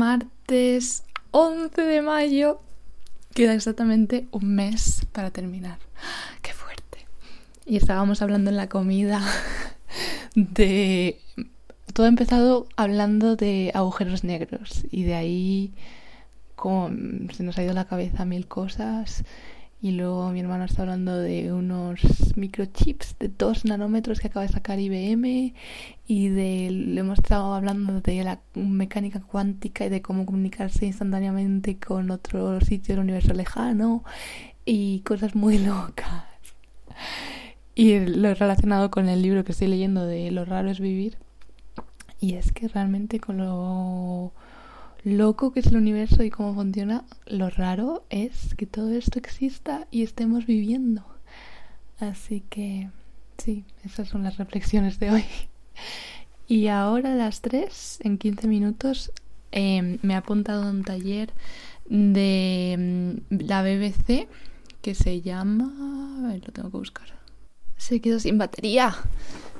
martes 11 de mayo. Queda exactamente un mes para terminar. ¡Qué fuerte! Y estábamos hablando en la comida de... Todo ha empezado hablando de agujeros negros y de ahí como se nos ha ido la cabeza mil cosas y luego mi hermano está hablando de unos microchips de 2 nanómetros que acaba de sacar IBM y de le hemos estado hablando de la mecánica cuántica y de cómo comunicarse instantáneamente con otro sitio del universo lejano y cosas muy locas. Y lo relacionado con el libro que estoy leyendo de Lo raro es vivir. Y es que realmente con lo loco que es el universo y cómo funciona, lo raro es que todo esto exista y estemos viviendo. Así que sí, esas son las reflexiones de hoy. Y ahora a las 3, en 15 minutos, em, me ha apuntado un taller de mm, la BBC que se llama... A ver, lo tengo que buscar. Se quedó sin batería.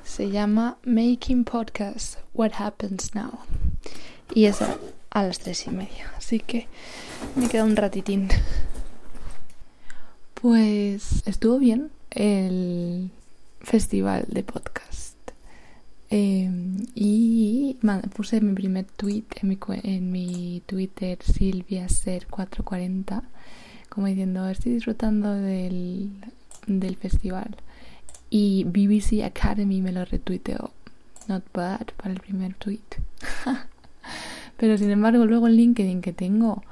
Se llama Making Podcast, What Happens Now. Y eso a las tres y media. Así que me queda un ratitín. Pues estuvo bien el festival de podcast. Em, y puse mi primer tweet en mi, en mi Twitter Silvia Ser 440 como diciendo estoy disfrutando del, del festival y BBC Academy me lo retuiteó not bad para el primer tweet Pero sin embargo, luego el LinkedIn que tengo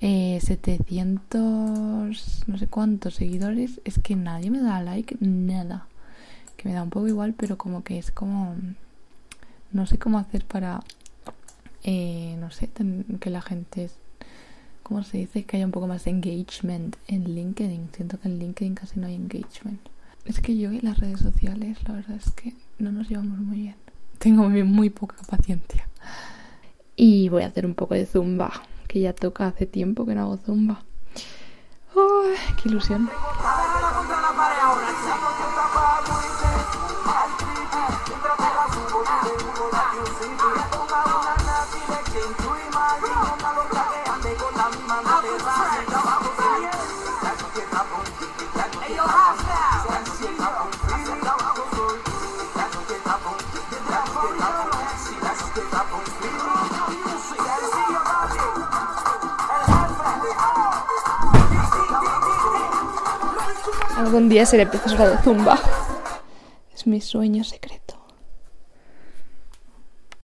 eh, 700, no sé cuántos seguidores, es que nadie me da like, nada. Que me da un poco igual, pero como que es como... No sé cómo hacer para... Eh, no sé, que la gente... ¿Cómo se dice? Que haya un poco más de engagement en LinkedIn. Siento que en LinkedIn casi no hay engagement. Es que yo y las redes sociales, la verdad es que no nos llevamos muy bien. Tengo muy, muy poca paciencia. Y voy a hacer un poco de zumba, que ya toca hace tiempo que no hago zumba. ¡Qué ilusión! Algún día seré profesora de zumba. Es mi sueño secreto.